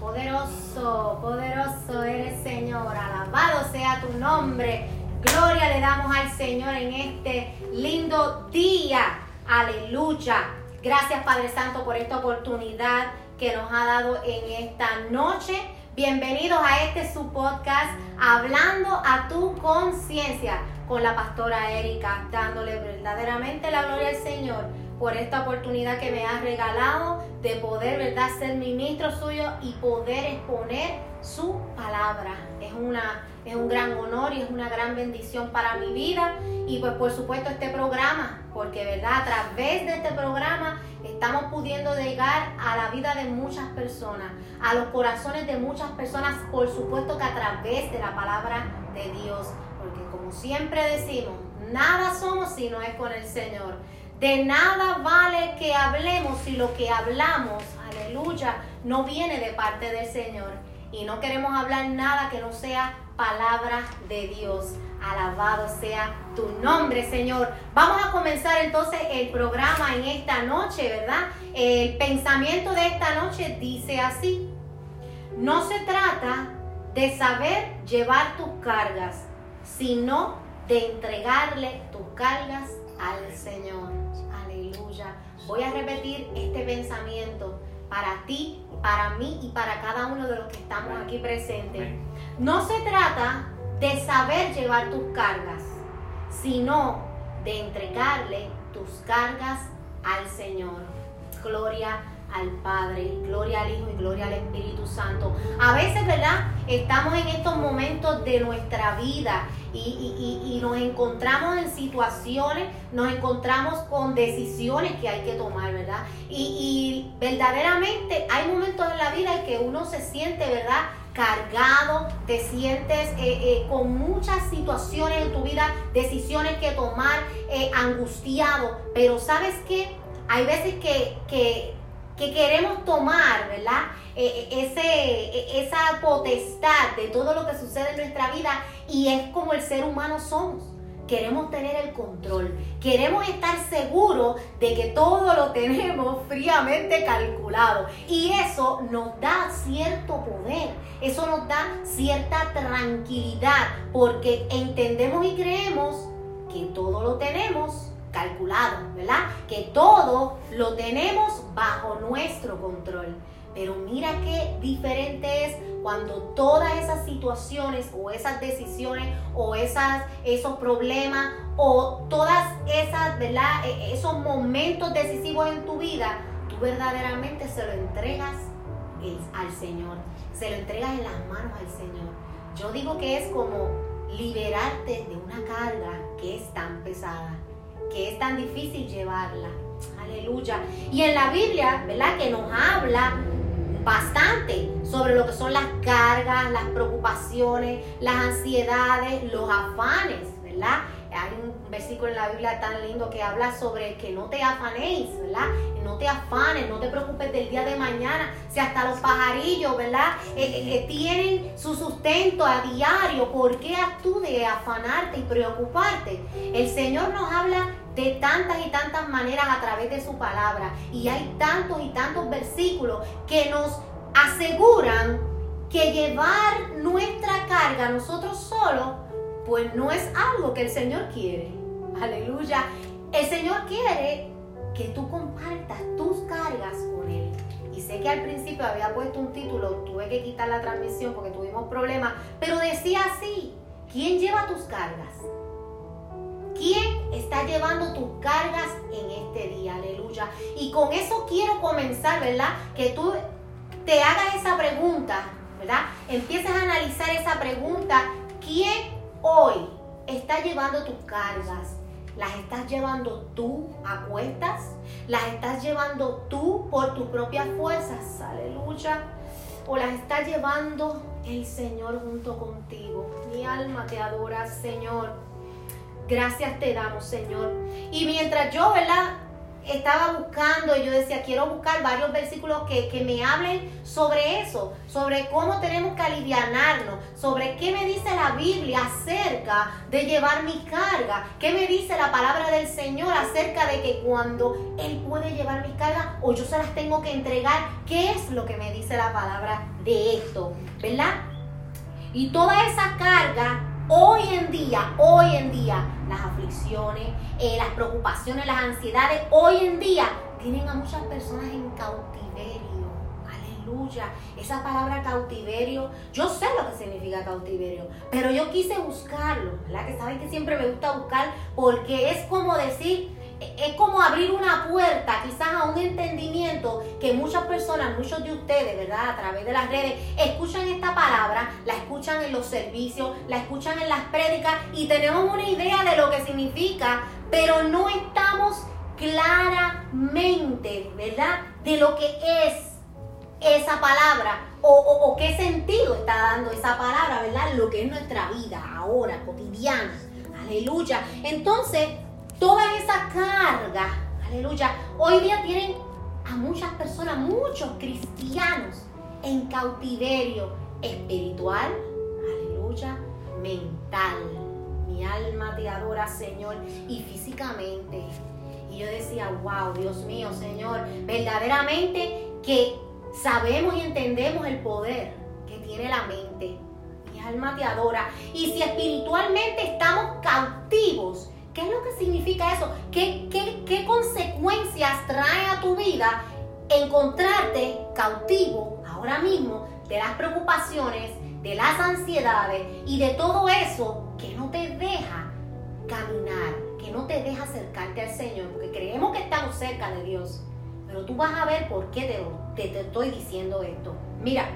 Poderoso, poderoso eres Señor, alabado sea tu nombre. Gloria le damos al Señor en este lindo día. Aleluya. Gracias Padre Santo por esta oportunidad que nos ha dado en esta noche. Bienvenidos a este su podcast, Hablando a tu conciencia, con la pastora Erika, dándole verdaderamente la gloria al Señor por esta oportunidad que me ha regalado de poder, ¿verdad?, ser ministro suyo y poder exponer su palabra. Es, una, es un gran honor y es una gran bendición para mi vida. Y pues por supuesto este programa, porque, ¿verdad?, a través de este programa estamos pudiendo llegar a la vida de muchas personas, a los corazones de muchas personas, por supuesto que a través de la palabra de Dios. Porque como siempre decimos, nada somos si no es con el Señor. De nada vale que hablemos si lo que hablamos, aleluya, no viene de parte del Señor. Y no queremos hablar nada que no sea palabra de Dios. Alabado sea tu nombre, Señor. Vamos a comenzar entonces el programa en esta noche, ¿verdad? El pensamiento de esta noche dice así. No se trata de saber llevar tus cargas, sino de entregarle tus cargas al Señor. Aleluya. Voy a repetir este pensamiento para ti, para mí y para cada uno de los que estamos aquí presentes. No se trata de saber llevar tus cargas, sino de entregarle tus cargas al Señor. Gloria al Padre, gloria al Hijo y gloria al Espíritu Santo. A veces, ¿verdad? Estamos en estos momentos de nuestra vida y, nos encontramos en situaciones, nos encontramos con decisiones que hay que tomar, ¿verdad? Y, verdaderamente hay momentos en la vida en que uno se siente, ¿verdad? cargado, te sientes eh, eh, con muchas situaciones en tu vida, decisiones que tomar, eh, angustiado, pero sabes qué, hay veces que, que que queremos tomar, ¿verdad? E, e, ese, e, esa potestad de todo lo que sucede en nuestra vida y es como el ser humano somos. Queremos tener el control, queremos estar seguros de que todo lo tenemos fríamente calculado. Y eso nos da cierto poder, eso nos da cierta tranquilidad, porque entendemos y creemos que todo lo tenemos calculado, ¿verdad? Que todo lo tenemos bajo nuestro control. Pero mira qué diferente es cuando todas esas situaciones o esas decisiones o esas, esos problemas o todas esas, ¿verdad? E, esos momentos decisivos en tu vida, tú verdaderamente se lo entregas al Señor. Se lo entregas en las manos al Señor. Yo digo que es como liberarte de una carga que es tan pesada que es tan difícil llevarla. Aleluya. Y en la Biblia, ¿verdad? Que nos habla bastante sobre lo que son las cargas, las preocupaciones, las ansiedades, los afanes, ¿verdad? Hay un versículo en la Biblia tan lindo que habla sobre que no te afanéis, ¿verdad? No te afanes, no te preocupes del día de mañana. Si hasta los pajarillos, ¿verdad? Eh, eh, eh, tienen su sustento a diario, ¿por qué has tú de afanarte y preocuparte? El Señor nos habla de tantas y tantas maneras a través de su palabra. Y hay tantos y tantos versículos que nos aseguran que llevar nuestra carga nosotros solos, pues no es algo que el Señor quiere. Aleluya. El Señor quiere que tú compartas tus cargas con Él. Y sé que al principio había puesto un título, tuve que quitar la transmisión porque tuvimos problemas, pero decía así, ¿quién lleva tus cargas? ¿Quién está llevando tus cargas en este día? Aleluya. Y con eso quiero comenzar, ¿verdad? Que tú te hagas esa pregunta, ¿verdad? Empieces a analizar esa pregunta. ¿Quién hoy está llevando tus cargas? ¿Las estás llevando tú a cuestas? ¿Las estás llevando tú por tus propias fuerzas? Aleluya. ¿O las está llevando el Señor junto contigo? Mi alma te adora, Señor. Gracias te damos, Señor. Y mientras yo, ¿verdad? estaba buscando y yo decía, quiero buscar varios versículos que, que, me hablen sobre eso, sobre cómo tenemos que alivianarnos, sobre qué me dice la Biblia acerca de llevar mi carga, qué me dice la palabra del Señor acerca de que cuando Él puede llevar mi carga o yo se las tengo que entregar, qué es lo que me dice la palabra de esto, ¿verdad? Y toda esa carga hoy en día, hoy en día, las aflicciones, eh, las preocupaciones, las ansiedades, hoy en día tienen a muchas personas en cautiverio. Aleluya. Esa palabra cautiverio, yo sé lo que significa cautiverio, pero yo quise buscarlo, ¿verdad? Que saben que siempre me gusta buscar porque es como decir, es como abrir una puerta quizás a un entendimiento que muchas personas, muchos de ustedes, ¿verdad? A través de las redes, escuchan esta palabra, la escuchan en los servicios, la escuchan en las prédicas y tenemos una idea de lo que significa, pero no estamos claramente, ¿verdad? De lo que es esa palabra o, o, qué sentido está dando esa palabra, ¿verdad? Lo que es nuestra vida ahora, cotidiana. Aleluya. Entonces, toda esa carga, aleluya, hoy día tienen a muchas personas, muchos cristianos en cautiverio espiritual, aleluya, mental. Mi alma te adora, Señor, y físicamente. Y yo decía, wow, Dios mío, Señor, verdaderamente que sabemos y entendemos el poder que tiene la mente. Mi alma te adora. Y si espiritualmente estamos cautivos, ¿Qué es lo que significa eso? ¿Qué, qué, consecuencias trae a tu vida encontrarte cautivo ahora mismo de las preocupaciones, de las ansiedades y de todo eso que no te deja caminar, que no te deja acercarte al Señor? Porque creemos que estamos cerca de Dios. Pero tú vas a ver por qué te, te estoy diciendo esto. Mira,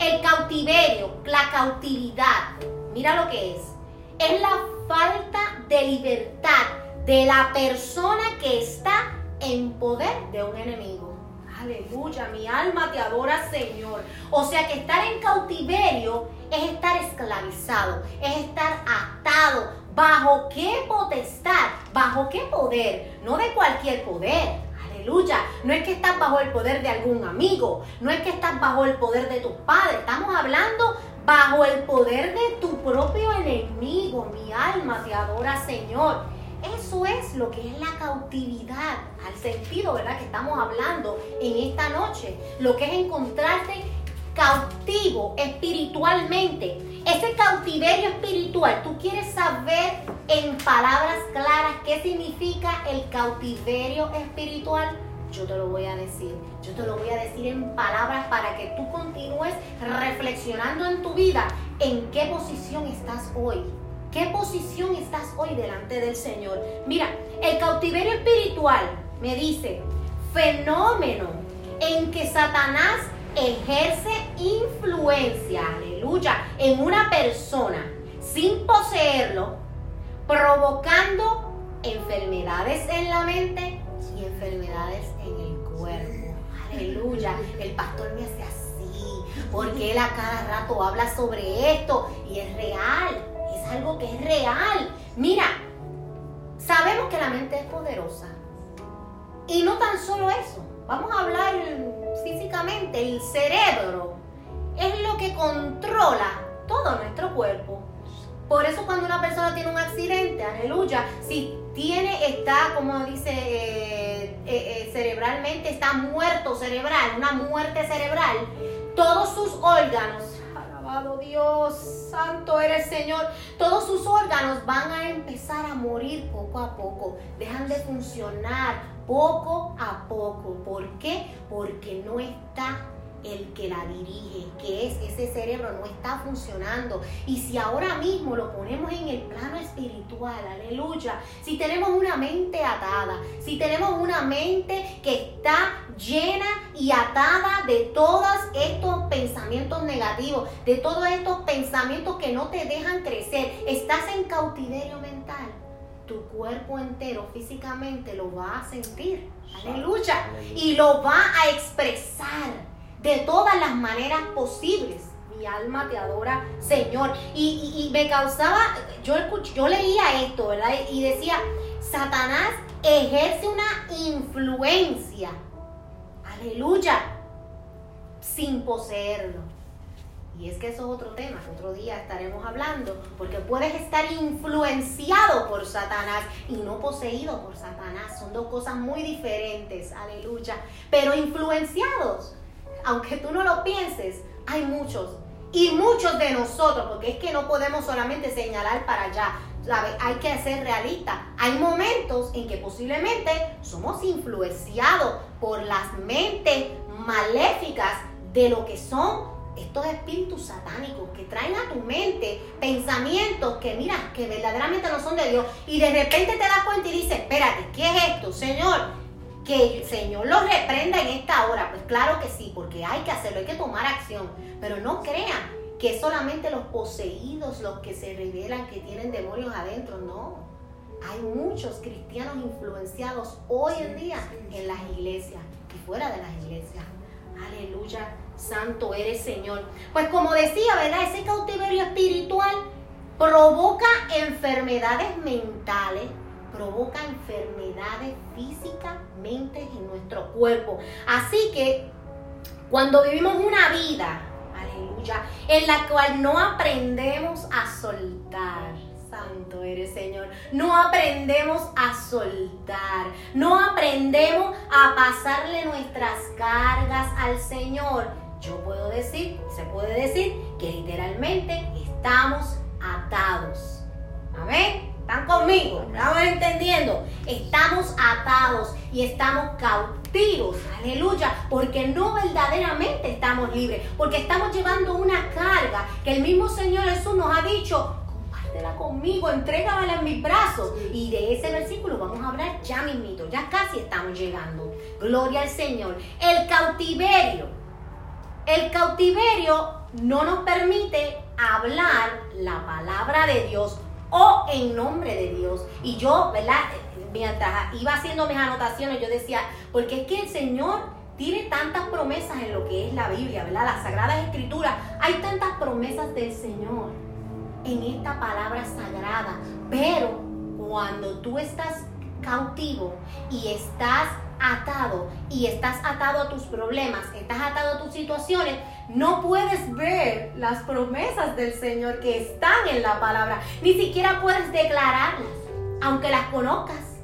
el cautiverio, la cautividad, mira lo que es es la falta de libertad de la persona que está en poder de un enemigo. Aleluya, mi alma te adora, Señor. O sea que estar en cautiverio es estar esclavizado, es estar atado. ¿Bajo qué potestad? ¿Bajo qué poder? No de cualquier poder. Aleluya. No es que estás bajo el poder de algún amigo, no es que estás bajo el poder de tus padres. Estamos hablando bajo el poder de tu propio enemigo. Mi alma te adora, Señor. Eso es lo que es la cautividad, al sentido, ¿verdad? Que estamos hablando en esta noche. Lo que es encontrarte cautivo espiritualmente. Ese cautiverio espiritual, tú quieres saber en palabras claras qué significa el cautiverio espiritual yo te lo voy a decir. Yo te lo voy a decir en palabras para que tú continúes reflexionando en tu vida en qué posición estás hoy. ¿Qué posición estás hoy delante del Señor? Mira, el cautiverio espiritual me dice, fenómeno en que Satanás ejerce influencia, aleluya, en una persona sin poseerlo, provocando enfermedades en la mente enfermedades Aleluya. El pastor me hace así, porque él a cada rato habla sobre esto y es real. Es algo que es real. Mira, sabemos que la mente es poderosa. Y no tan solo eso. Vamos a hablar físicamente. El cerebro es lo que controla todo nuestro cuerpo. Por eso cuando una persona tiene un accidente, aleluya, si tiene, está, como dice, eh, eh, eh, cerebralmente, está muerto cerebral, una muerte cerebral, todos sus órganos, alabado Dios, santo eres Señor, todos sus órganos van a empezar a morir poco a poco, dejan de funcionar poco a poco. ¿Por qué? Porque no está el que la dirige, que es ese cerebro, no está funcionando. Y si ahora mismo lo ponemos en el plano espiritual, aleluya, si tenemos una mente atada, si tenemos una mente que está llena y atada de todos estos pensamientos negativos, de todos estos pensamientos que no te dejan crecer, estás en cautiverio mental tu cuerpo entero físicamente lo va a sentir. Aleluya. Y lo va a expresar de todas las maneras posibles. Mi alma te adora, Señor. Y, me causaba, yo, yo leía esto, ¿verdad? Y decía, Satanás ejerce una influencia. Aleluya. Sin poseerlo. Y es que eso es otro tema, otro día estaremos hablando, porque puedes estar influenciado por Satanás y no poseído por Satanás. Son dos cosas muy diferentes, aleluya. Pero influenciados, aunque tú no lo pienses, hay muchos. Y muchos de nosotros, porque es que no podemos solamente señalar para allá, hay que ser realista. Hay momentos en que posiblemente somos influenciados por las mentes maléficas de lo que son estos espíritus satánicos que traen a tu mente pensamientos que mira, que verdaderamente no son de Dios y de repente te das cuenta y dices, espérate, ¿qué es esto? Señor, que el Señor lo reprenda en esta hora. Pues claro que sí, porque hay que hacerlo, hay que tomar acción. Pero no crean que solamente los poseídos los que se revelan que tienen demonios adentro, no. Hay muchos cristianos influenciados hoy en día en las iglesias y fuera de las iglesias. Aleluya, santo eres Señor. Pues como decía, ¿verdad? Ese cautiverio espiritual provoca enfermedades mentales, provoca enfermedades físicamente en nuestro cuerpo. Así que cuando vivimos una vida, aleluya, en la cual no aprendemos a soltar, santo eres Señor. No aprendemos a soltar. No aprendemos a pasarle nuestras cargas al Señor. Yo puedo decir, se puede decir que literalmente estamos atados. Amén. ¿Están conmigo? ¿Estamos entendiendo? Estamos atados y estamos cautivos. Aleluya. Porque no verdaderamente estamos libres. Porque estamos llevando una carga que el mismo Señor Jesús nos ha dicho conmigo, entrégamela en mis brazos. Y de ese versículo vamos a hablar ya mismito, ya casi estamos llegando. Gloria al Señor. El cautiverio. El cautiverio no nos permite hablar la palabra de Dios o en nombre de Dios. Y yo, ¿verdad? Mientras iba haciendo mis anotaciones, yo decía, porque es que el Señor tiene tantas promesas en lo que es la Biblia, ¿verdad? Las Sagradas Escrituras. Hay tantas promesas del Señor en esta palabra sagrada. Pero cuando tú estás cautivo y estás atado y estás atado a tus problemas, estás atado a tus situaciones, no puedes ver las promesas del Señor que están en la palabra. Ni siquiera puedes declararlas, aunque las conozcas,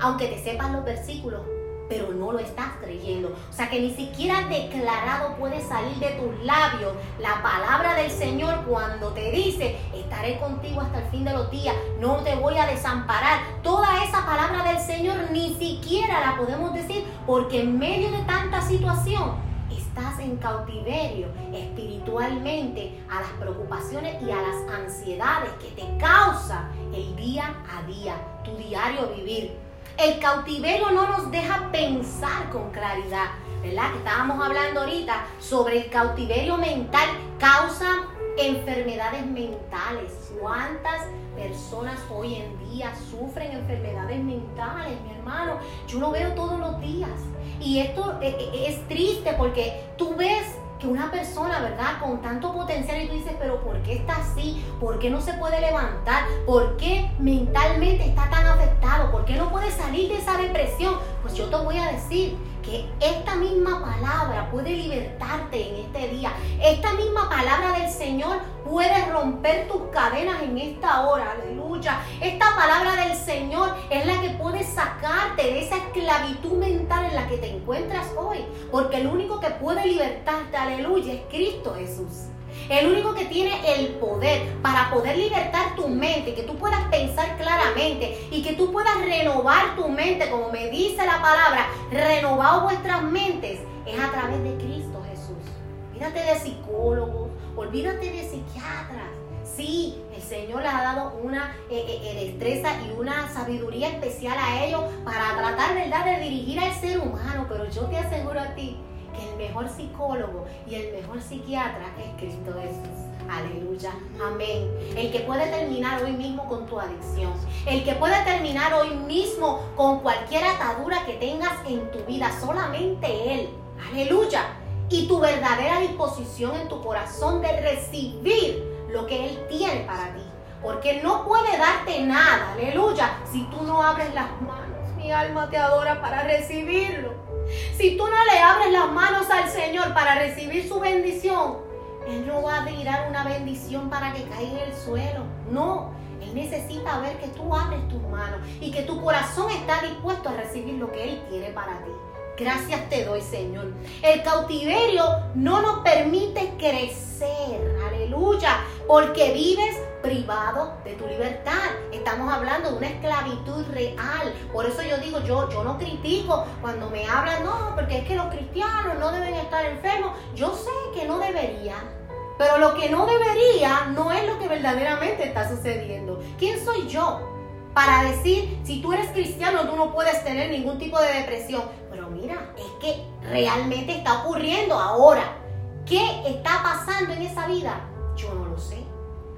aunque te sepan los versículos pero no lo estás creyendo. O sea que ni siquiera declarado puede salir de tus labios la palabra del Señor cuando te dice, estaré contigo hasta el fin de los días, no te voy a desamparar. Toda esa palabra del Señor ni siquiera la podemos decir porque en medio de tanta situación estás en cautiverio espiritualmente a las preocupaciones y a las ansiedades que te causa el día a día, tu diario vivir. El cautiverio no nos deja pensar con claridad, ¿verdad? Que estábamos hablando ahorita sobre el cautiverio mental, causa enfermedades mentales. ¿Cuántas personas hoy en día sufren enfermedades mentales, mi hermano? Yo lo veo todos los días. Y esto eh, eh, es triste porque tú ves que una persona, ¿verdad? Con tanto potencial y tú dices, pero ¿por qué está así? ¿Por qué no se puede levantar? ¿Por qué mentalmente está tan afectado? ¿Por qué no puede salir de esa depresión? Pues yo te voy a decir que esta misma palabra puede libertarte en este día. Esta misma palabra del Señor puede romper tus cadenas en esta hora. Aleluya. Esta palabra del Señor es la que puede sacarte de esa esclavitud mental en la que te encuentras hoy. Porque el único que puede libertarte, aleluya, es Cristo Jesús. El único que tiene el poder para poder libertar tu mente, que tú puedas pensar claramente y que tú puedas renovar tu mente, como me dice la palabra, renovar vuestras mentes, es a través de Cristo Jesús. Olvídate de psicólogos, olvídate de psiquiatras. Sí, el Señor les ha dado una eh, eh, eh, destreza y una sabiduría especial a ellos para tratar, ¿verdad?, de dirigir al ser humano, pero yo te aseguro a ti que el mejor psicólogo y el mejor psiquiatra es Cristo Jesús. Aleluya, amén. El que puede terminar hoy mismo con tu adicción. El que puede terminar hoy mismo con cualquier atadura que tengas en tu vida. Solamente Él. Aleluya. Y tu verdadera disposición en tu corazón de recibir lo que Él tiene para ti. Porque no puede darte nada, aleluya, si tú no abres las manos mi alma te adora para recibirlo. Si tú no le abres las manos al Señor para recibir su bendición, Él no va a tirar una bendición para que caiga en el suelo. No, Él necesita ver que tú abres tus manos y que tu corazón está dispuesto a recibir lo que Él tiene para ti. Gracias te doy, Señor. El cautiverio no nos permite crecer. Aleluya. Porque vives privado de tu libertad. Estamos hablando de una esclavitud real. Por eso yo digo, yo, yo no critico cuando me hablan, no, porque es que los cristianos no deben estar enfermos. Yo sé que no debería. Pero lo que no debería no es lo que verdaderamente está sucediendo. ¿Quién soy yo? Para decir, si tú eres cristiano, tú no puedes tener ningún tipo de depresión. Pero mira, es que realmente está ocurriendo ahora. ¿Qué está pasando en esa vida? Yo no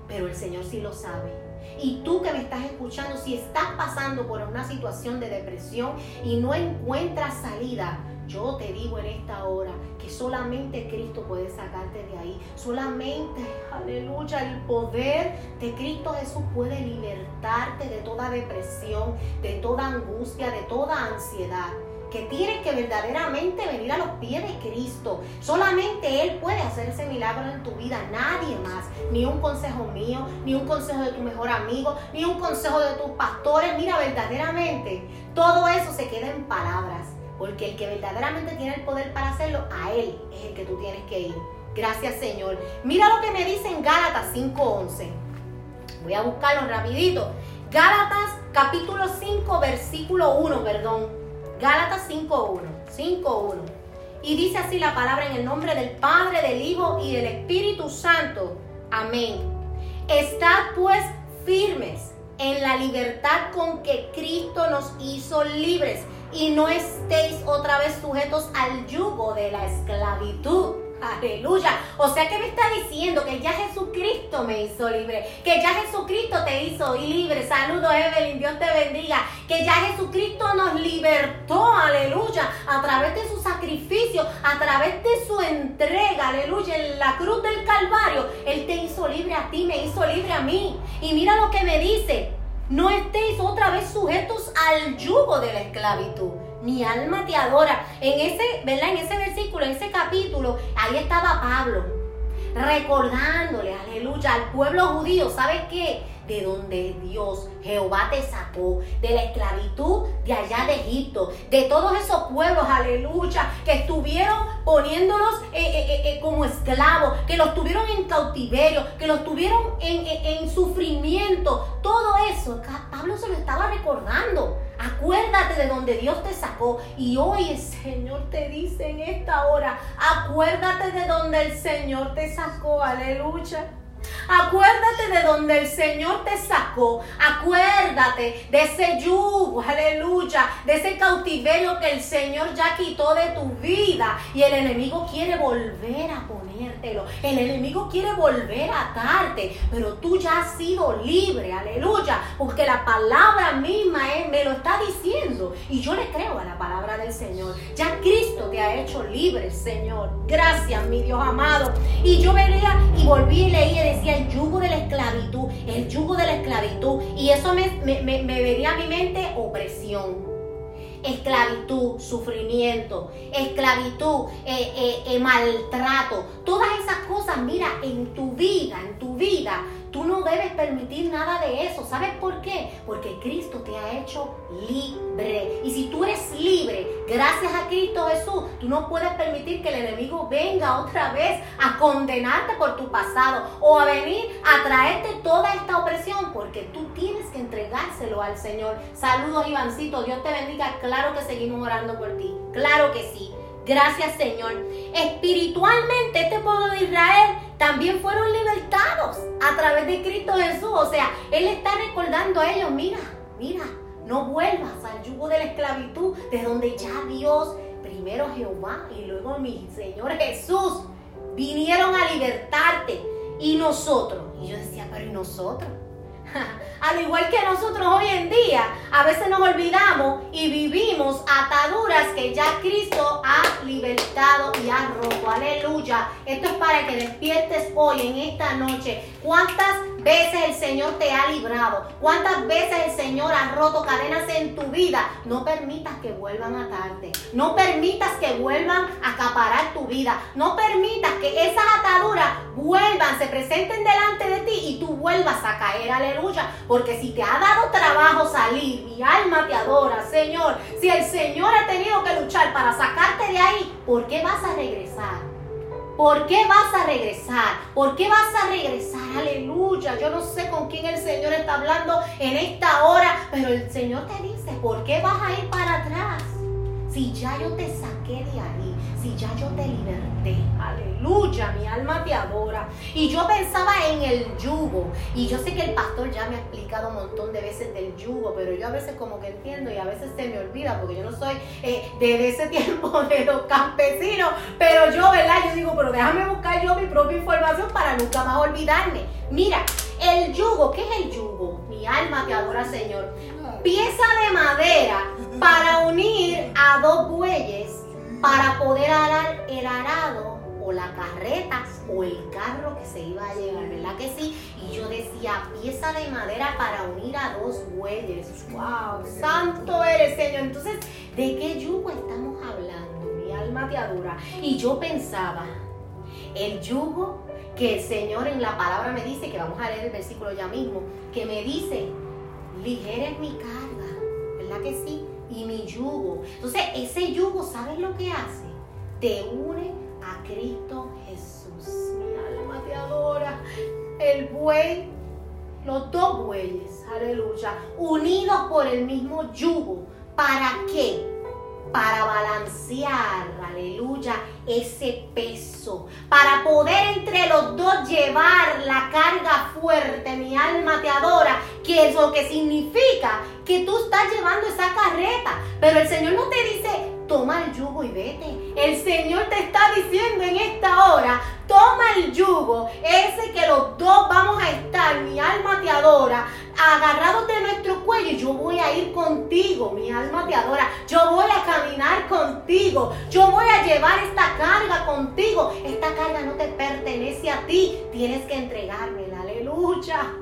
pero el Señor sí lo sabe. Y tú que me estás escuchando, si estás pasando por una situación de depresión y no encuentras salida, yo te digo en esta hora que solamente Cristo puede sacarte de ahí. Solamente, aleluya, el poder de Cristo Jesús puede libertarte de toda depresión, de toda angustia, de toda ansiedad que tienes que verdaderamente venir a los pies de Cristo. Solamente Él puede hacer ese milagro en tu vida, nadie más. Ni un consejo mío, ni un consejo de tu mejor amigo, ni un consejo de tus pastores. Mira, verdaderamente, todo eso se queda en palabras. Porque el que verdaderamente tiene el poder para hacerlo, a Él es el que tú tienes que ir. Gracias Señor. Mira lo que me dice en Gálatas 5.11. Voy a buscarlo rapidito. Gálatas capítulo 5 versículo 1, perdón. Gálatas 5.1. 5.1. Y dice así la palabra en el nombre del Padre, del Hijo y del Espíritu Santo. Amén. Estad pues firmes en la libertad con que Cristo nos hizo libres y no estéis otra vez sujetos al yugo de la esclavitud. Aleluya. O sea que me está diciendo que ya Jesucristo me hizo libre, que ya Jesucristo te hizo libre. Saludos Evelyn, Dios te bendiga. Que ya Jesucristo nos libertó, aleluya, a través de su sacrificio, a través de su entrega, aleluya, en la cruz del Calvario. Él te hizo libre a ti, me hizo libre a mí. Y mira lo que me dice. No estéis otra vez sujetos al yugo de la esclavitud mi alma te adora. En ese, ¿verdad? En ese versículo, en ese capítulo, ahí estaba Pablo, recordándole, aleluya, al pueblo judío, ¿sabes qué? De donde Dios, Jehová te sacó, de la esclavitud de allá de Egipto, de todos esos pueblos, aleluya, que estuvieron poniéndolos eh, eh, eh, como esclavos, que los tuvieron en cautiverio, que los tuvieron en, en sufrimiento, todo eso, Pablo se lo estaba recordando. Acuérdate de donde Dios te sacó. Y hoy el Señor te dice en esta hora, acuérdate de donde el Señor te sacó. Aleluya. Acuérdate de donde el Señor te sacó. Acuérdate de ese yugo, aleluya, de ese cautiverio que el Señor ya quitó de tu vida. Y el enemigo quiere volver a El enemigo quiere volver a atarte. Pero tú ya has sido libre, aleluya. Porque la palabra misma me lo está diciendo. Y yo le creo a la palabra del Señor. Ya Cristo te ha hecho libre, Señor. Gracias, mi Dios amado. Y yo venía y volví y leí decía el yugo de la esclavitud, el yugo de la esclavitud. Y eso me, me, venía a mi mente opresión esclavitud, sufrimiento, esclavitud, eh, eh, eh, maltrato, todas esas cosas, mira, en tu vida, en tu vida, Tú no debes permitir nada de eso. ¿Sabes por qué? Porque Cristo te ha hecho libre. Y si tú eres libre, gracias a Cristo Jesús, tú no puedes permitir que el enemigo venga otra vez a condenarte por tu pasado o a venir a traerte toda esta opresión, porque tú tienes que entregárselo al Señor. Saludos, Ivancito. Dios te bendiga. Claro que seguimos orando por ti. Claro que sí. Gracias, Señor. Espiritualmente, este pueblo de Israel también fueron libertados a través de Cristo Jesús. O sea, Él está recordando a ellos, mira, mira, no vuelvas al yugo de la esclavitud, de donde ya Dios, primero Jehová y luego mi Señor Jesús, vinieron a libertarte. Y nosotros, y yo decía, pero ¿y nosotros? Al igual que nosotros hoy en día, a veces nos olvidamos y vivimos ataduras que ya Cristo ha libertado y ha roto. Aleluya. Esto es para que despiertes hoy, en esta noche. ¿Cuántas veces el Señor te ha librado? ¿Cuántas veces el Señor ha roto cadenas en tu vida? No permitas que vuelvan a atarte. No permitas que vuelvan a acaparar tu vida. No permitas que esas ataduras vuelvan, se presenten delante de ti y tú vuelvas a caer. Aleluya. Porque si te ha dado trabajo salir, mi alma te adora, Señor. Si el Señor ha tenido que luchar para sacarte de ahí, ¿por qué vas a regresar? ¿Por qué vas a regresar? ¿Por qué vas a regresar? Aleluya. Yo no sé con quién el Señor está hablando en esta hora, pero el Señor te dice, ¿por qué vas a ir para atrás? Si ya yo te saqué de ahí, si ya yo te liberté. Aleluya, mi alma te adora. Y yo pensaba en el yugo. Y yo sé que el pastor ya me ha explicado un montón de veces del yugo, pero yo a veces como que entiendo y a veces se me olvida porque yo no soy eh, de ese tiempo de los campesinos. Pero yo, ¿verdad? Yo digo, pero déjame buscar yo mi propia información para nunca más olvidarme. Mira, el yugo, ¿qué es el yugo? Mi alma te adora, Señor. Pieza de madera para unir a dos bueyes para poder arar el arado o la carreta o el carro que se iba a llevar, ¿verdad que sí? Y yo decía, pieza de madera para unir a dos bueyes. ¡Wow! Santo eres, Señor. Entonces, ¿de qué yugo estamos hablando? Mi alma te adora. Y yo pensaba, el yugo que el Señor en la palabra me dice, que vamos a leer el versículo ya mismo, que me dice, ligera es mi carga, ¿verdad que sí? Y mi yugo. Entonces, ese yugo, ¿sabes lo que hace? Te une a Cristo Jesús. Mi alma te adora. El buey, los dos bueyes, aleluya, unidos por el mismo yugo. ¿Para qué? Para balancear, aleluya, ese peso, para poder entre los dos llevar la carga fuerte, mi alma te adora, que es lo que significa que tú estás llevando esa carreta, pero el Señor no te dice, toma el yugo y vete. El Señor te está diciendo en esta hora, toma el yugo, ese que los dos vamos a estar, mi alma te adora, agarrados de nuestro cuello, yo voy a ir contigo, mi alma te adora, yo voy a caminar contigo, yo voy a llevar esta carga contigo, esta carga no te pertenece a ti, tienes que entregármela, aleluya,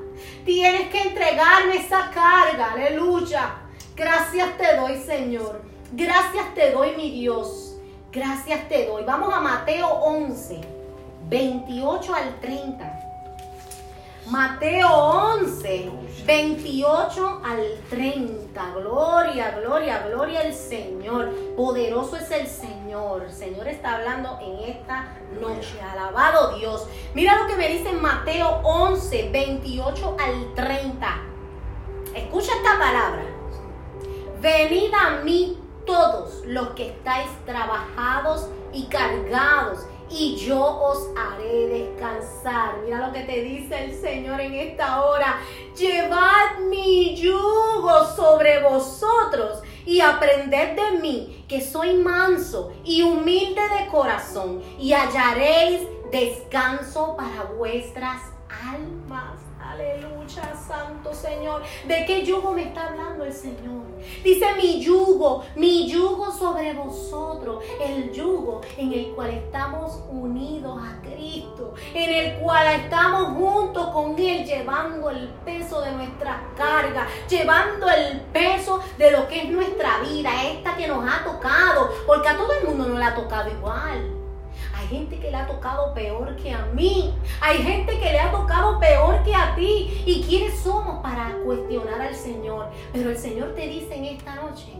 tienes que entregarme esa carga, aleluya, gracias te doy Señor, gracias te doy mi Dios, gracias te doy, vamos a Mateo 11. 28 al 30. Mateo 11, 28 al 30. Gloria, gloria, gloria al Señor. Poderoso es el Señor. El Señor está hablando en esta noche. Alabado Dios. Mira lo que me dice Mateo 11, 28 al 30. Escucha esta palabra. Venid a mí todos los que estáis trabajados y cargados y yo os haré descansar. Mira lo que te dice el Señor en esta hora. Llevad mi yugo sobre vosotros y aprended de mí, que soy manso y humilde de corazón, y hallaréis descanso para vuestras almas. Aleluya, Santo Señor. ¿De qué yugo me está hablando el Señor? Dice mi yugo, mi yugo sobre vosotros. El yugo en el cual estamos unidos a Cristo. En el cual estamos juntos con Él llevando el peso de nuestra carga. Llevando el peso de lo que es nuestra vida. Esta que nos ha tocado. Porque a todo el mundo no le ha tocado igual. Gente que le ha tocado peor que a mí. Hay gente que le ha tocado peor que a ti. ¿Y quiénes somos para cuestionar al Señor? Pero el Señor te dice en esta noche,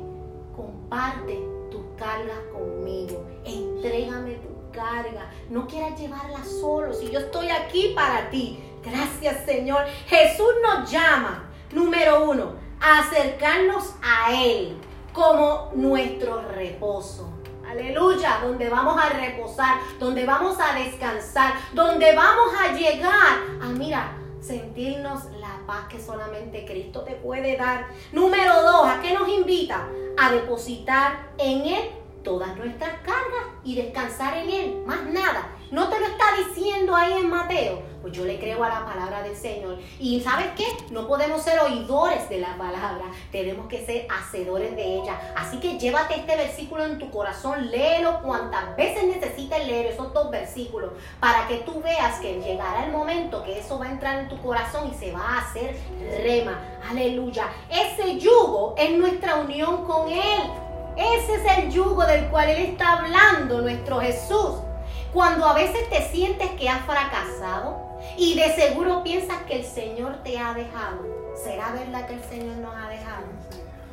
comparte tus cargas conmigo. Entrégame tu carga. No quieras llevarla solo. Si yo estoy aquí para ti. Gracias Señor. Jesús nos llama, número uno, a acercarnos a Él como nuestro reposo. Aleluya, donde vamos a reposar, donde vamos a descansar, donde vamos a llegar a, mira, sentirnos la paz que solamente Cristo te puede dar. Número dos, ¿a qué nos invita? A depositar en Él todas nuestras cargas y descansar en Él. Más nada. No te lo está diciendo ahí en Mateo. Pues yo le creo a la palabra del Señor. Y ¿sabes qué? No podemos ser oidores de la palabra, tenemos que ser hacedores de ella. Así que llévate este versículo en tu corazón, léelo cuantas veces necesites leer esos dos versículos para que tú veas que llegará el momento que eso va a entrar en tu corazón y se va a hacer rema. Aleluya. Ese yugo es nuestra unión con Él. Ese es el yugo del cual Él está hablando, nuestro Jesús. Cuando a veces te sientes que has fracasado y de seguro piensas que el Señor te ha dejado, ¿será verdad que el Señor nos ha dejado?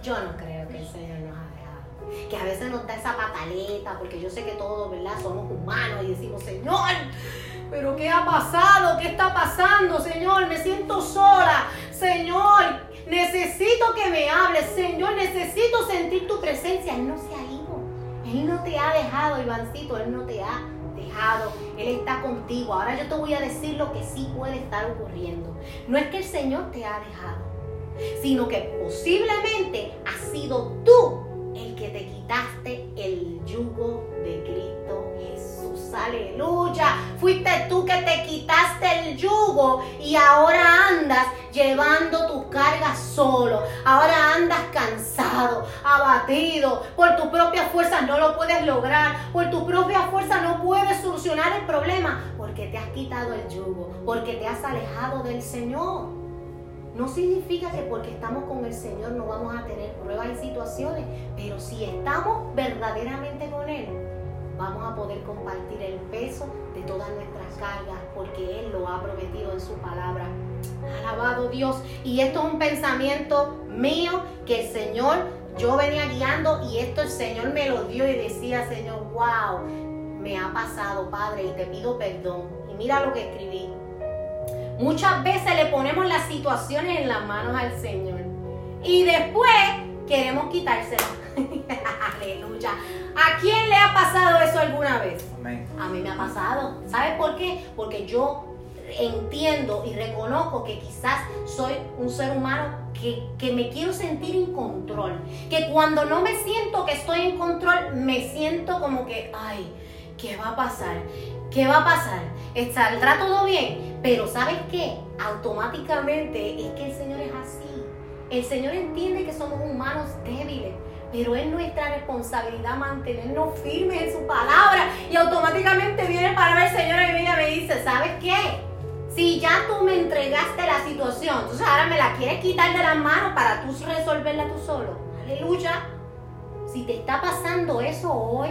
Yo no creo que el Señor nos ha dejado. Que a veces nos da esa pataleta, porque yo sé que todos, ¿verdad? Somos humanos y decimos, Señor, pero ¿qué ha pasado? ¿Qué está pasando, Señor? Me siento sola. Señor, necesito que me hables. Señor, necesito sentir tu presencia. Él no se ha ido. Él no te ha dejado, Ivancito. Él no te ha Él está contigo. Ahora yo te voy a decir lo que sí puede estar ocurriendo. No es que el Señor te ha dejado, sino que posiblemente has sido tú el que te quitaste el yugo de Cristo Jesús. Aleluya. Fuiste tú que te quitaste el yugo y ahora andas llevando tus cargas solo. Ahora andas cansado, abatido. Por tu propia fuerza no lo puedes lograr. Por tu propia fuerza no puedes solucionar el problema. Porque te has quitado el yugo. Porque te has alejado del Señor. No significa que porque estamos con el Señor no vamos a tener pruebas y situaciones, pero si estamos verdaderamente con Él, vamos a poder compartir el peso de todas nuestras cargas porque Él lo ha prometido en su palabra. Alabado Dios. Y esto es un pensamiento mío que el Señor, yo venía guiando y esto el Señor me lo dio y decía, Señor, wow, me ha pasado, Padre, y te pido perdón. Y mira lo que escribí. Muchas veces le ponemos las situaciones en las manos al Señor y después queremos quitárselas. Aleluya. ¿A quién le ha pasado eso alguna vez? A mí me ha pasado. ¿Sabes por qué? Porque yo entiendo y reconozco que quizás soy un ser humano que, que, me quiero sentir en control. Que cuando no me siento que estoy en control, me siento como que, ay, ¿qué va a pasar? ¿Qué va a pasar? ¿Saldrá todo bien? Pero ¿sabes qué? Automáticamente es que el Señor es así. El Señor entiende que somos humanos débiles pero es nuestra responsabilidad mantenernos firmes en su palabra. Y automáticamente viene para ver, Señor mi vida me dice, ¿sabes qué? Si ya tú me entregaste la situación, entonces ahora me la quieres quitar de las manos para tú resolverla tú solo. Aleluya. Si te está pasando eso hoy,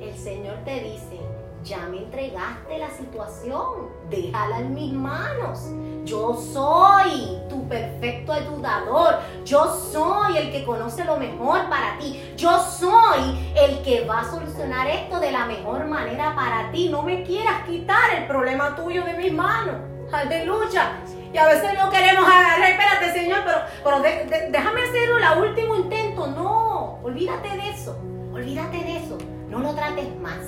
el Señor te dice, ya me entregaste la situación, déjala en mis manos. Yo soy tu perfecto ayudador. Yo soy el que conoce lo mejor para ti. Yo soy el que va a solucionar esto de la mejor manera para ti. No me quieras quitar el problema tuyo de mis manos. Aleluya. Y a veces no queremos agarrar, espérate Señor, pero, pero déjame hacerlo el último intento. No, olvídate de eso. Olvídate de eso. No lo trates más.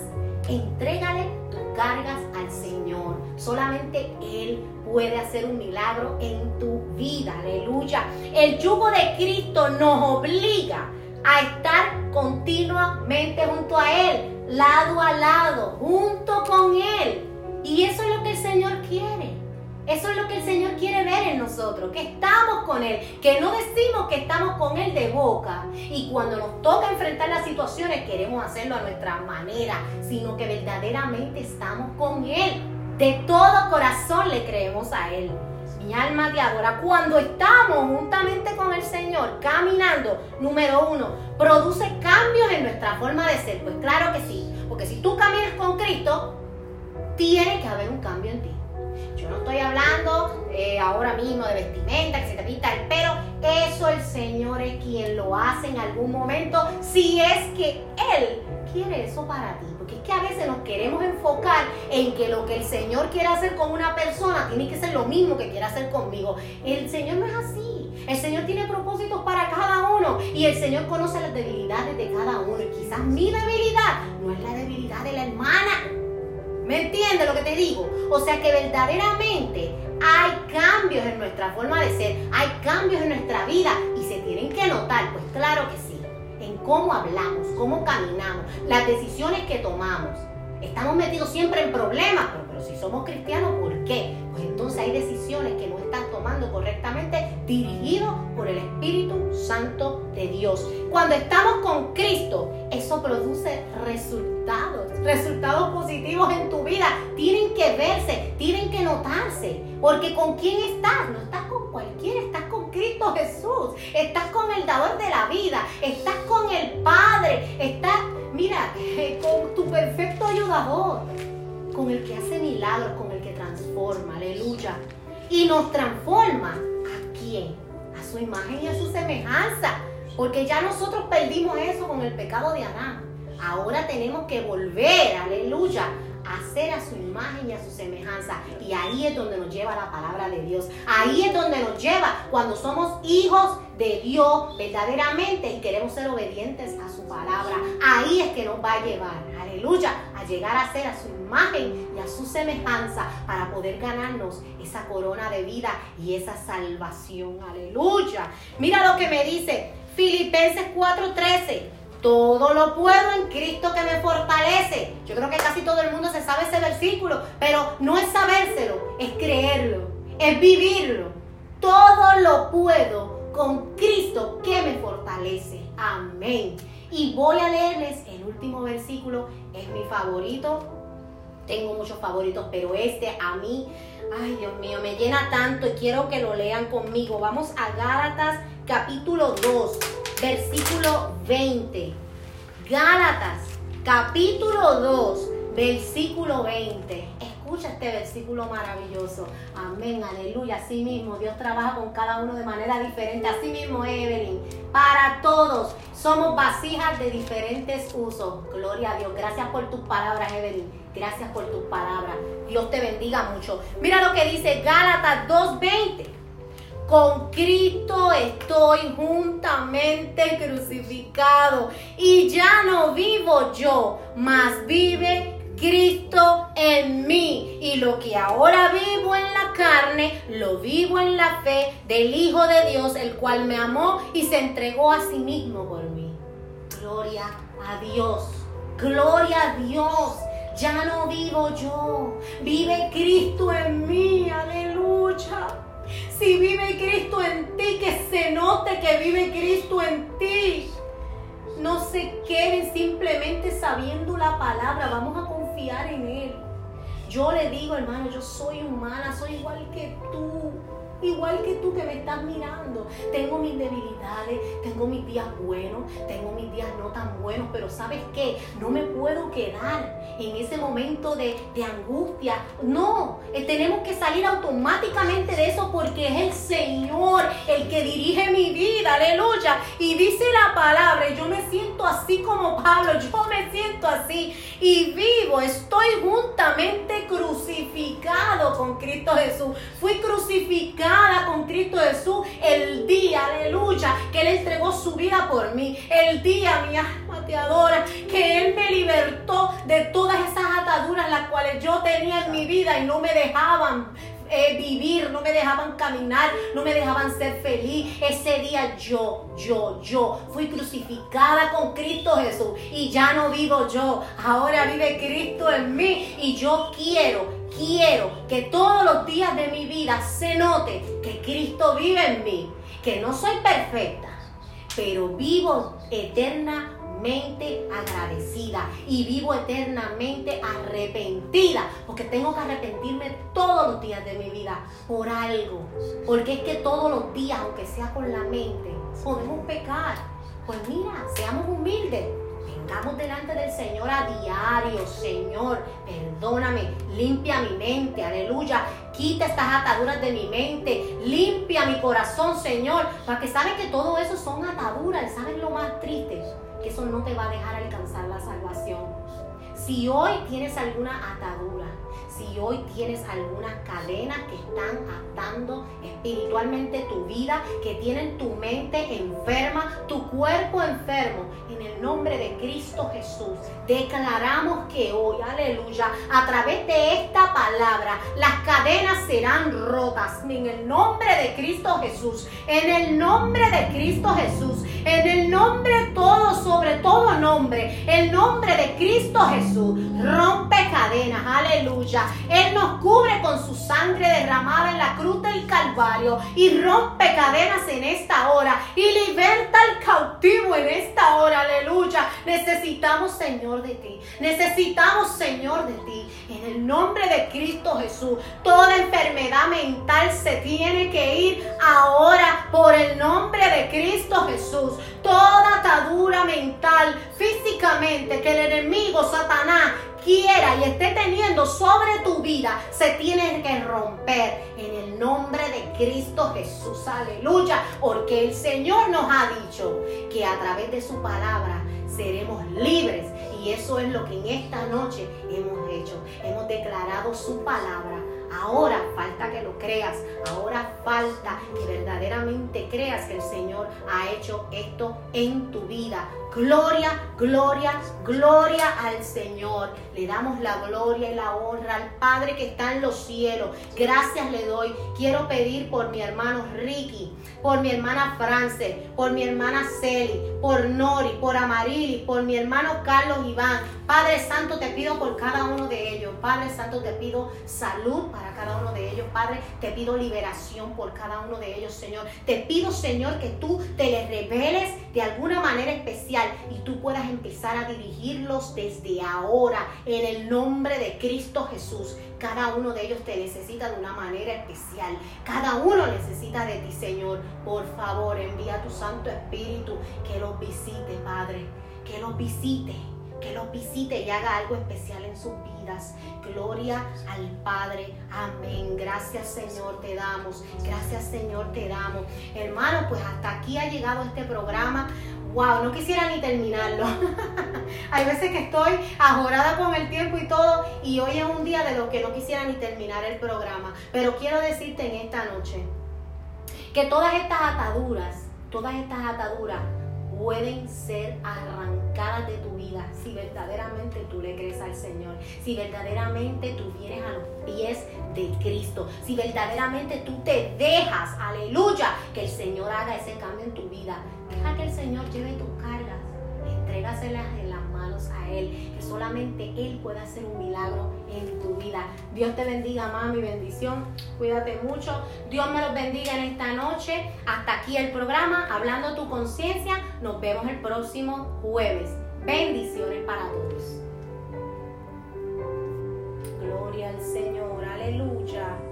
Entrégale tus cargas al Señor. Solamente Él puede hacer un milagro en tu vida. Aleluya. El yugo de Cristo nos obliga a estar continuamente junto a Él, lado a lado, junto con Él. Y eso es lo que el Señor quiere. Eso es lo que el Señor quiere ver en nosotros, que estamos con Él, que no decimos que estamos con Él de boca y cuando nos toca enfrentar las situaciones queremos hacerlo a nuestra manera, sino que verdaderamente estamos con Él. De todo corazón le creemos a Él. Mi alma te adora. Cuando estamos juntamente con el Señor, caminando, número uno, produce cambios en nuestra forma de ser. Pues claro que sí, porque si tú caminas con Cristo, tiene que haber un cambio en ti. Yo no estoy hablando eh, ahora mismo de vestimenta, que se te pinta el pelo. Eso el Señor es quien lo hace en algún momento, si es que Él quiere eso para ti. Porque es que a veces nos queremos enfocar en que lo que el Señor quiere hacer con una persona tiene que ser lo mismo que quiere hacer conmigo. El Señor no es así. El Señor tiene propósitos para cada uno y el Señor conoce las debilidades de cada uno. Y quizás mi debilidad no es la debilidad de la hermana ¿Me entiendes lo que te digo? O sea que verdaderamente hay cambios en nuestra forma de ser, hay cambios en nuestra vida y se tienen que notar, pues claro que sí, en cómo hablamos, cómo caminamos, las decisiones que tomamos. Estamos metidos siempre en problemas, pero, si somos cristianos, ¿por qué? Pues hay decisiones que no estás tomando correctamente, dirigido por el Espíritu Santo de Dios. Cuando estamos con Cristo, eso produce resultados, resultados positivos en tu vida. Tienen que verse, tienen que notarse, porque con quién estás, no estás con cualquiera, estás Cristo Jesús, estás con el dador de la vida, estás con el Padre, estás, mira, con tu perfecto ayudador, con el que hace milagros, con el que transforma, aleluya. Y nos transforma a quién? A su imagen y a su semejanza. Porque ya nosotros perdimos eso con el pecado de Adán. Ahora tenemos que volver, aleluya, hacer a su imagen y a su semejanza. Y ahí es donde nos lleva la palabra de Dios. Ahí es donde nos lleva cuando somos hijos de Dios verdaderamente y queremos ser obedientes a su palabra. Ahí es que nos va a llevar, aleluya, a llegar a ser a su imagen y a su semejanza para poder ganarnos esa corona de vida y esa salvación. Aleluya. Mira lo que me dice Filipenses 4:13. Todo lo puedo en Cristo que me fortalece. Yo creo que casi todo el mundo se sabe ese versículo, pero no es sabérselo, es creerlo, es vivirlo. Todo lo puedo con Cristo que me fortalece. Amén. Y voy a leerles el último versículo, es mi favorito. Tengo muchos favoritos, pero este a mí, ay Dios mío, me llena tanto y quiero que lo lean conmigo. Vamos a Gálatas capítulo 2 versículo 20. Gálatas, capítulo 2, versículo 20. Escucha este versículo maravilloso. Amén, aleluya. Así mismo, Dios trabaja con cada uno de manera diferente. Así mismo, Evelyn. Para todos, somos vasijas de diferentes usos. Gloria a Dios. Gracias por tus palabras, Evelyn. Gracias por tus palabras. Dios te bendiga mucho. Mira lo que dice Gálatas 2.20. Con Cristo estoy juntamente crucificado y ya no vivo yo, mas vive Cristo en mí. Y lo que ahora vivo en la carne, lo vivo en la fe del Hijo de Dios, el cual me amó y se entregó a sí mismo por mí. Gloria a Dios. Gloria a Dios. Ya no vivo yo. Vive Cristo en mí. Aleluya. Si vive Cristo en ti, que se note que vive Cristo en ti. No se queden simplemente sabiendo la palabra, vamos a confiar en Él. Yo le digo, hermano, yo soy humana, soy igual que tú. Igual que tú que me estás mirando. Tengo mis debilidades, tengo mis días buenos, tengo mis días no tan buenos, pero ¿sabes qué? No me puedo quedar en ese momento de, angustia. No, eh, tenemos que salir automáticamente de eso porque es el Señor el que dirige mi vida, aleluya. Y dice la palabra, yo me siento así como Pablo, yo me siento así y vivo, estoy juntamente crucificado con Cristo Jesús. Fui crucificado con Cristo Jesús el día, aleluya, que Él entregó su vida por mí. El día, mi alma que Él me libertó de todas esas ataduras las cuales yo tenía en mi vida y no me dejaban eh, vivir, no me dejaban caminar, no me dejaban ser feliz. Ese día yo, yo, yo fui crucificada con Cristo Jesús y ya no vivo yo. Ahora vive Cristo en mí y yo quiero, quiero que todos los días de mi vida se note que Cristo vive en mí, que no soy perfecta, pero vivo eterna agradecida y vivo eternamente arrepentida, porque tengo que arrepentirme todos los días de mi vida por algo, porque es que todos los días, aunque sea con la mente, podemos pecar. Pues mira, seamos humildes. Vengamos delante del Señor a diario, Señor, perdóname, limpia mi mente, aleluya, quita estas ataduras de mi mente, limpia mi corazón, Señor, para que saben que todo eso son ataduras, ¿saben lo más triste? Que eso no te va a dejar alcanzar la salvación. Si hoy tienes alguna atadura, si hoy tienes algunas cadenas que están atando espiritualmente tu vida, que tienen tu mente enferma, tu cuerpo enfermo, en el nombre de Cristo Jesús, declaramos que hoy, aleluya, a través de esta palabra, las cadenas serán rotas. En el nombre de Cristo Jesús, en el nombre de Cristo Jesús, en el nombre todo, sobre todo nombre, el nombre de Cristo Jesús, rompe cadenas, aleluya. Él nos cubre con su sangre derramada en la cruz del Calvario y rompe cadenas en esta hora y liberta al cautivo en esta hora, aleluya. Necesitamos, Señor, de ti. Necesitamos, Señor, de ti. En el nombre de Cristo Jesús, toda enfermedad mental se tiene que ir ahora por el nombre de Cristo Jesús. Toda atadura mental, físicamente, que el enemigo, Satanás, quiera y esté teniendo sobre tu vida, se tiene que romper en el nombre de Cristo Jesús. Aleluya. Porque el Señor nos ha dicho que a través de su palabra seremos libres. Y eso es lo que en esta noche hemos hecho. Hemos declarado su palabra. Ahora falta que lo creas. Ahora falta que verdaderamente creas que el Señor ha hecho esto en tu vida. Gloria, gloria, gloria al Señor. Le damos la gloria y la honra al Padre que está en los cielos. Gracias le doy. Quiero pedir por mi hermano Ricky, por mi hermana Frances, por mi hermana Celi, por Nori, por Amarili, por mi hermano Carlos Iván. Padre Santo, te pido por cada uno de ellos. Padre Santo, te pido salud para cada uno de ellos. Padre, te pido liberación por cada uno de ellos, Señor. Te pido, Señor, que tú te les reveles de alguna manera especial y tú puedas empezar a dirigirlos desde ahora en el nombre de Cristo Jesús. Cada uno de ellos te necesita de una manera especial. Cada uno necesita de ti, Señor. Por favor, envía tu Santo Espíritu que los visite, Padre. Que los visite que los visite y haga algo especial en sus vidas. Gloria al Padre. Amén. Gracias Señor te damos. Gracias Señor te damos. Hermano, pues hasta aquí ha llegado este programa. Wow, no quisiera ni terminarlo. Hay veces que estoy ajorada con el tiempo y todo y hoy es un día de lo que no quisiera ni terminar el programa. Pero quiero decirte en esta noche que todas estas ataduras, todas estas ataduras pueden ser arrancadas de tu si verdaderamente tú le crees al Señor, si verdaderamente tú vienes a los pies de Cristo, si verdaderamente tú te dejas, aleluya, que el Señor haga ese cambio en tu vida. Deja que el Señor lleve tus cargas, entrégaselas en las manos a Él, que solamente Él pueda hacer un milagro en tu vida. Dios te bendiga, mi bendición. Cuídate mucho. Dios me los bendiga en esta noche. Hasta aquí el programa, Hablando tu conciencia. Nos vemos el próximo jueves. Bendiciones para todos. Gloria al Señor. Aleluya.